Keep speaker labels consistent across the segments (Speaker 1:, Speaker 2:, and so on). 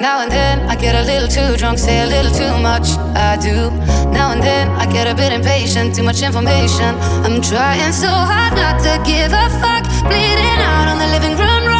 Speaker 1: Now and then I get a little too drunk, say a little too much. I do. Now and then I get a bit impatient, too much information. I'm trying so hard not to give a fuck, bleeding out on the living room.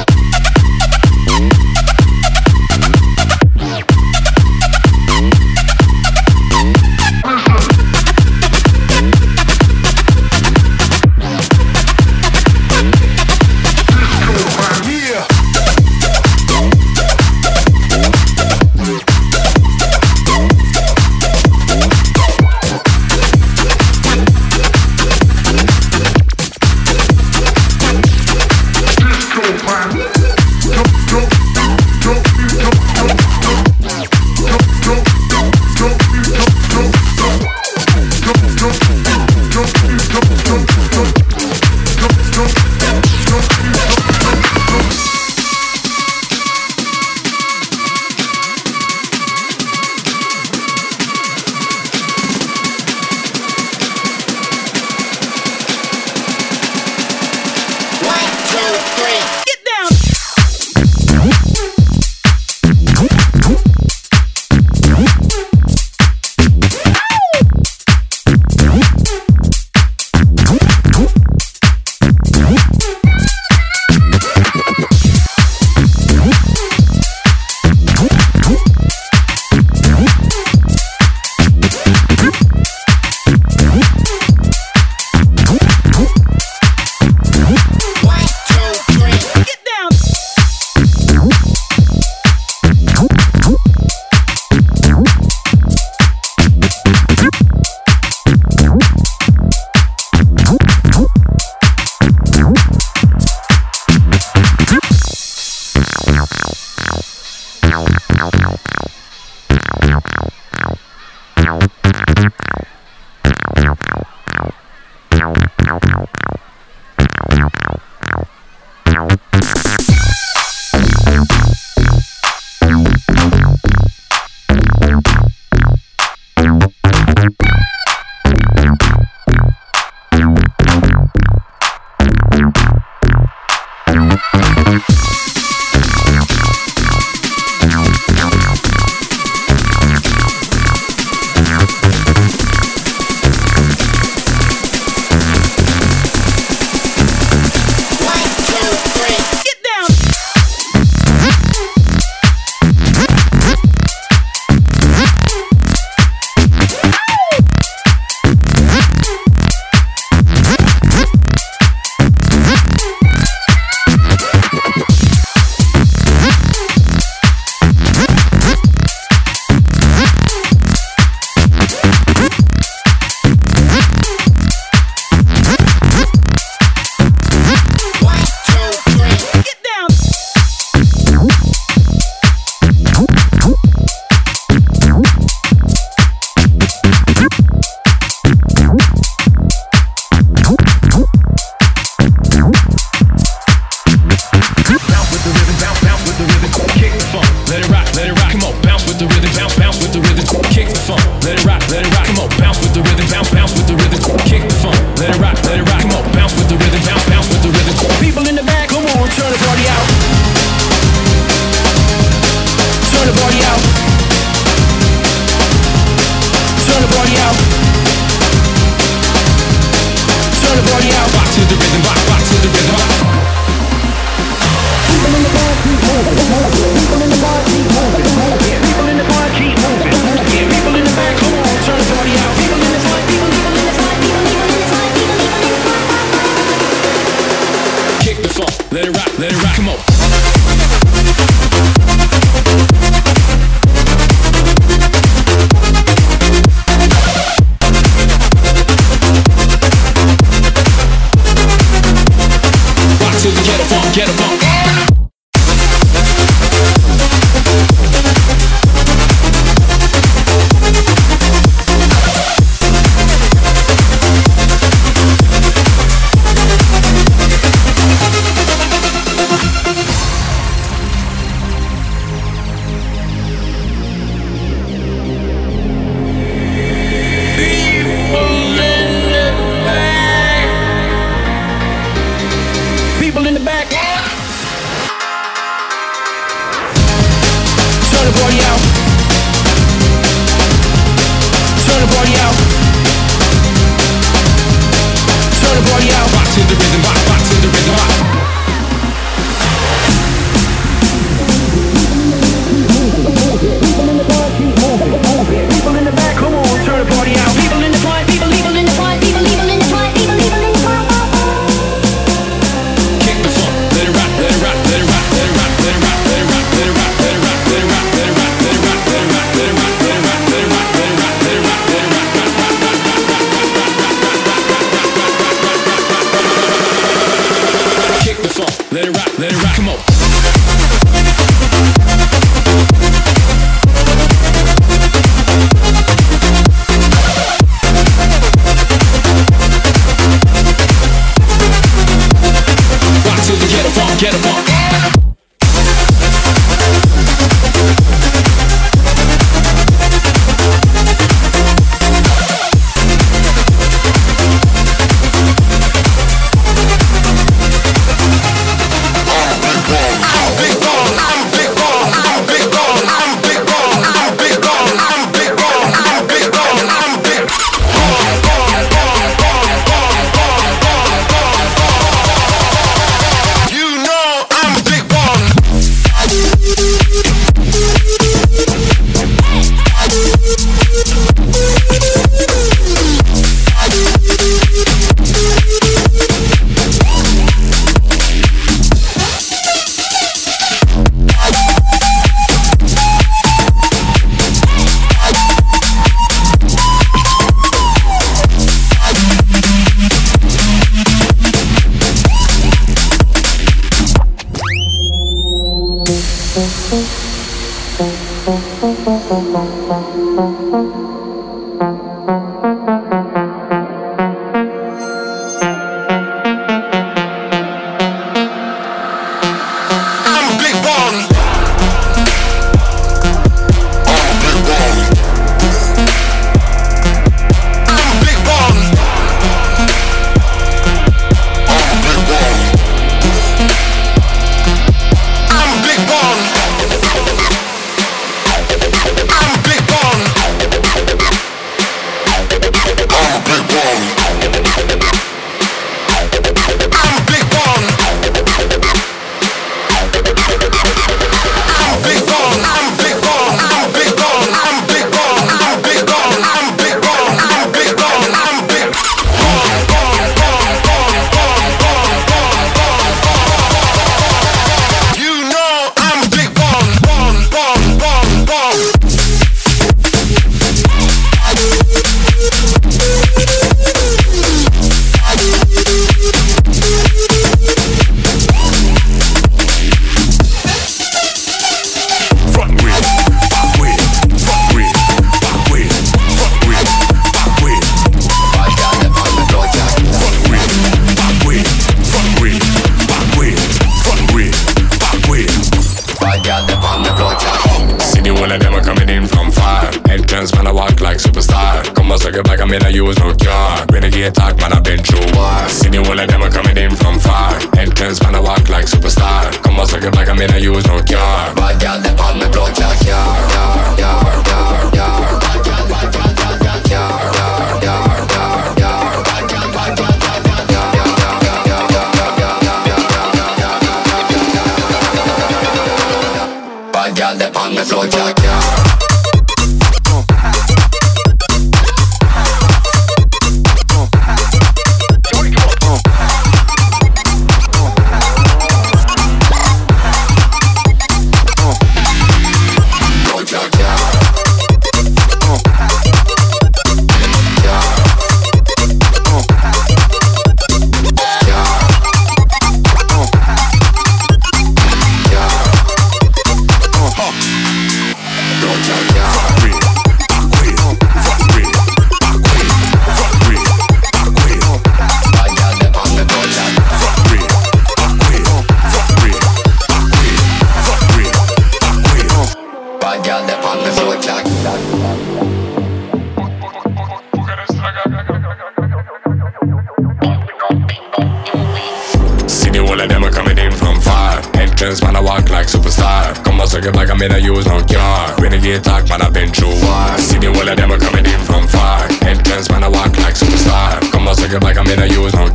Speaker 1: it
Speaker 2: like I'm in
Speaker 3: a used no car. Renegade talk, man, I've been through war. See the whole of them coming in from far. Entrance, man, I walk like superstar. Come on, it like I'm in a used no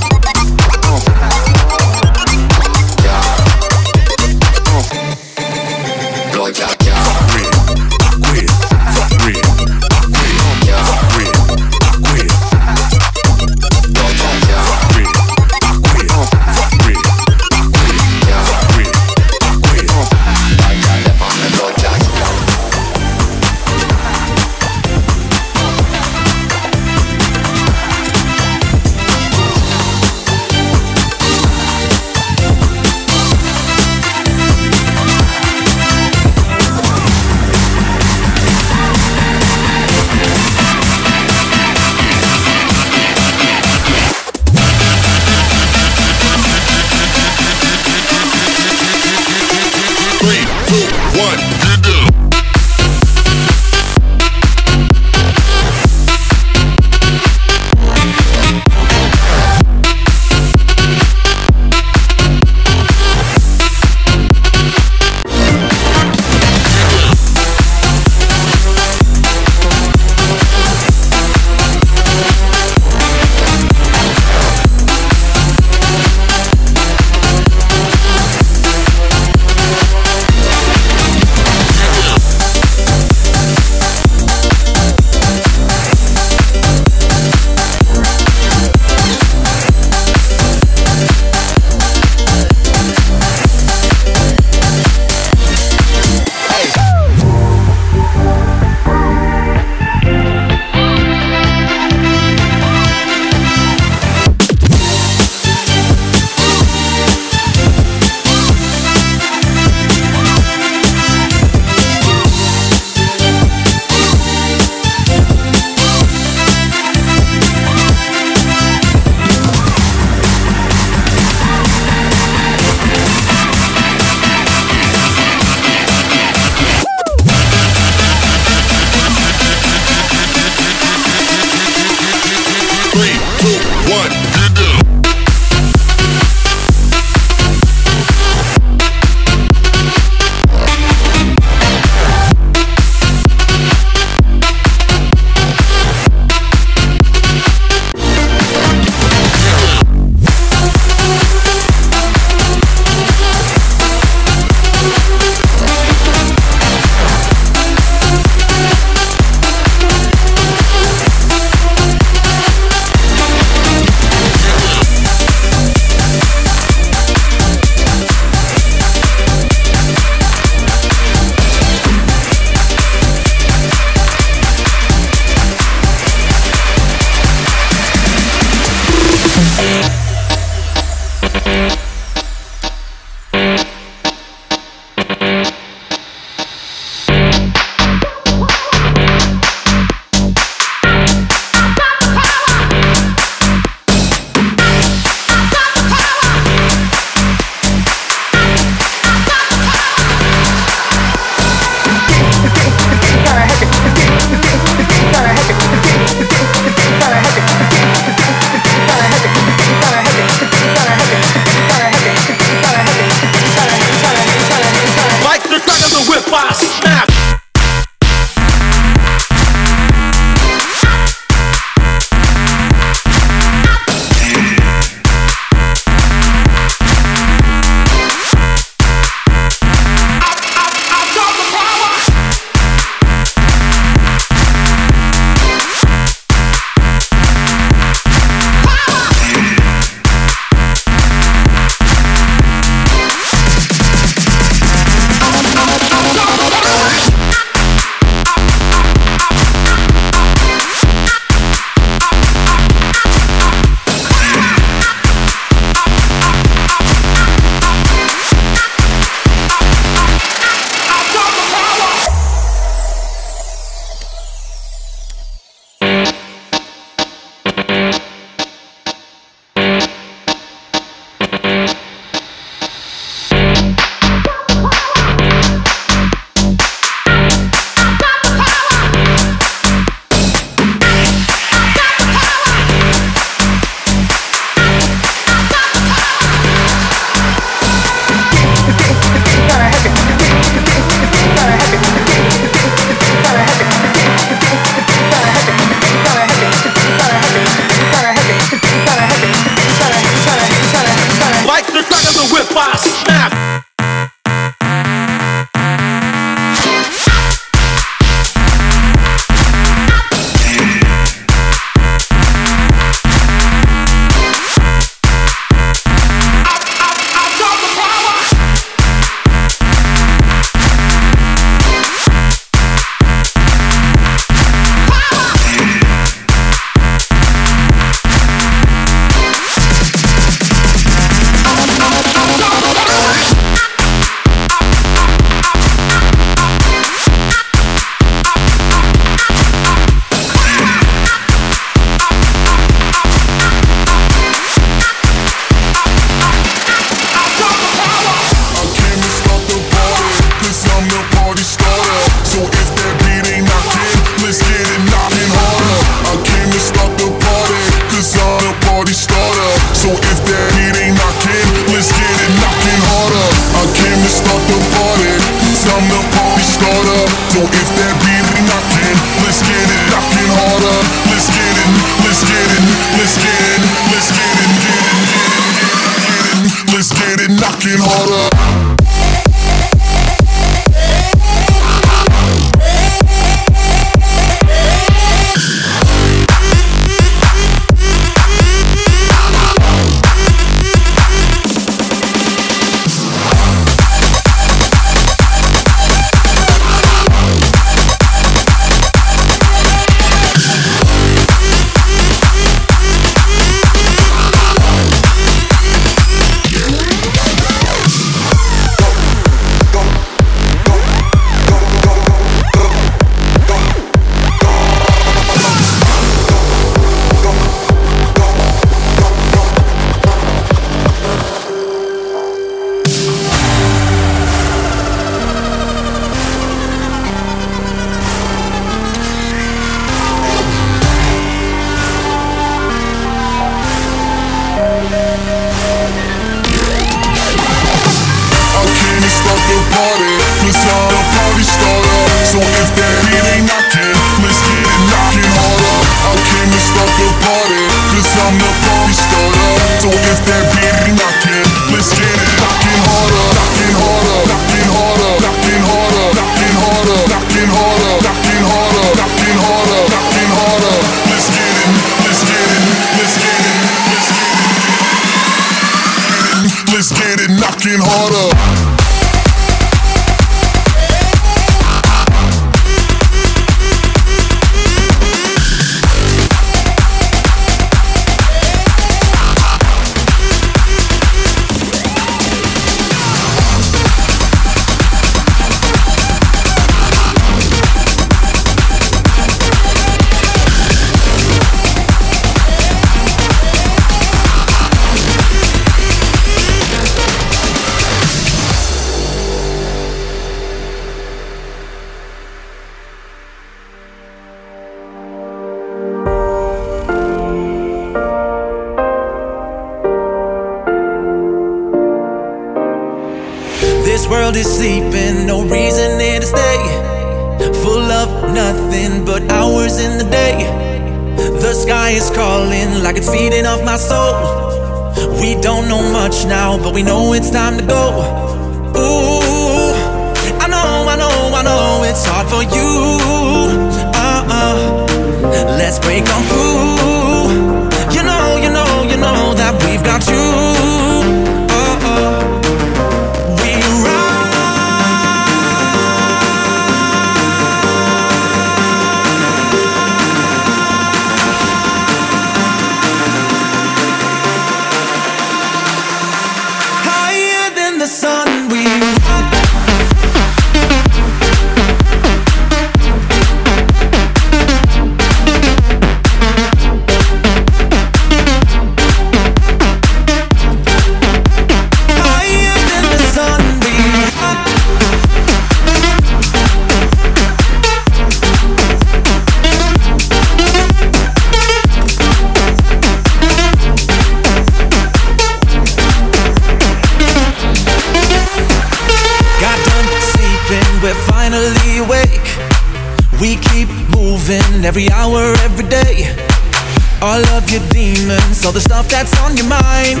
Speaker 4: demons, all the stuff that's on your mind,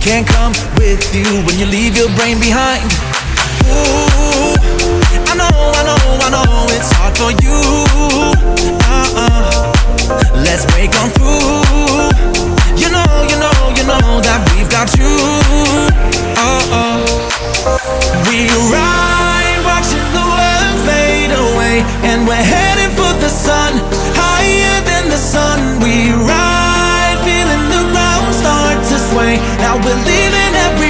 Speaker 4: can't come with you when you leave your brain behind. Ooh, I know, I know, I know it's hard for you. Uh-uh. Let's break on through. You know, you know, you know that we've got you. Uh-uh. We ride, watching the world fade away, and we're heading for the sun, higher than the sun. We ride, Now we're leaving everyone,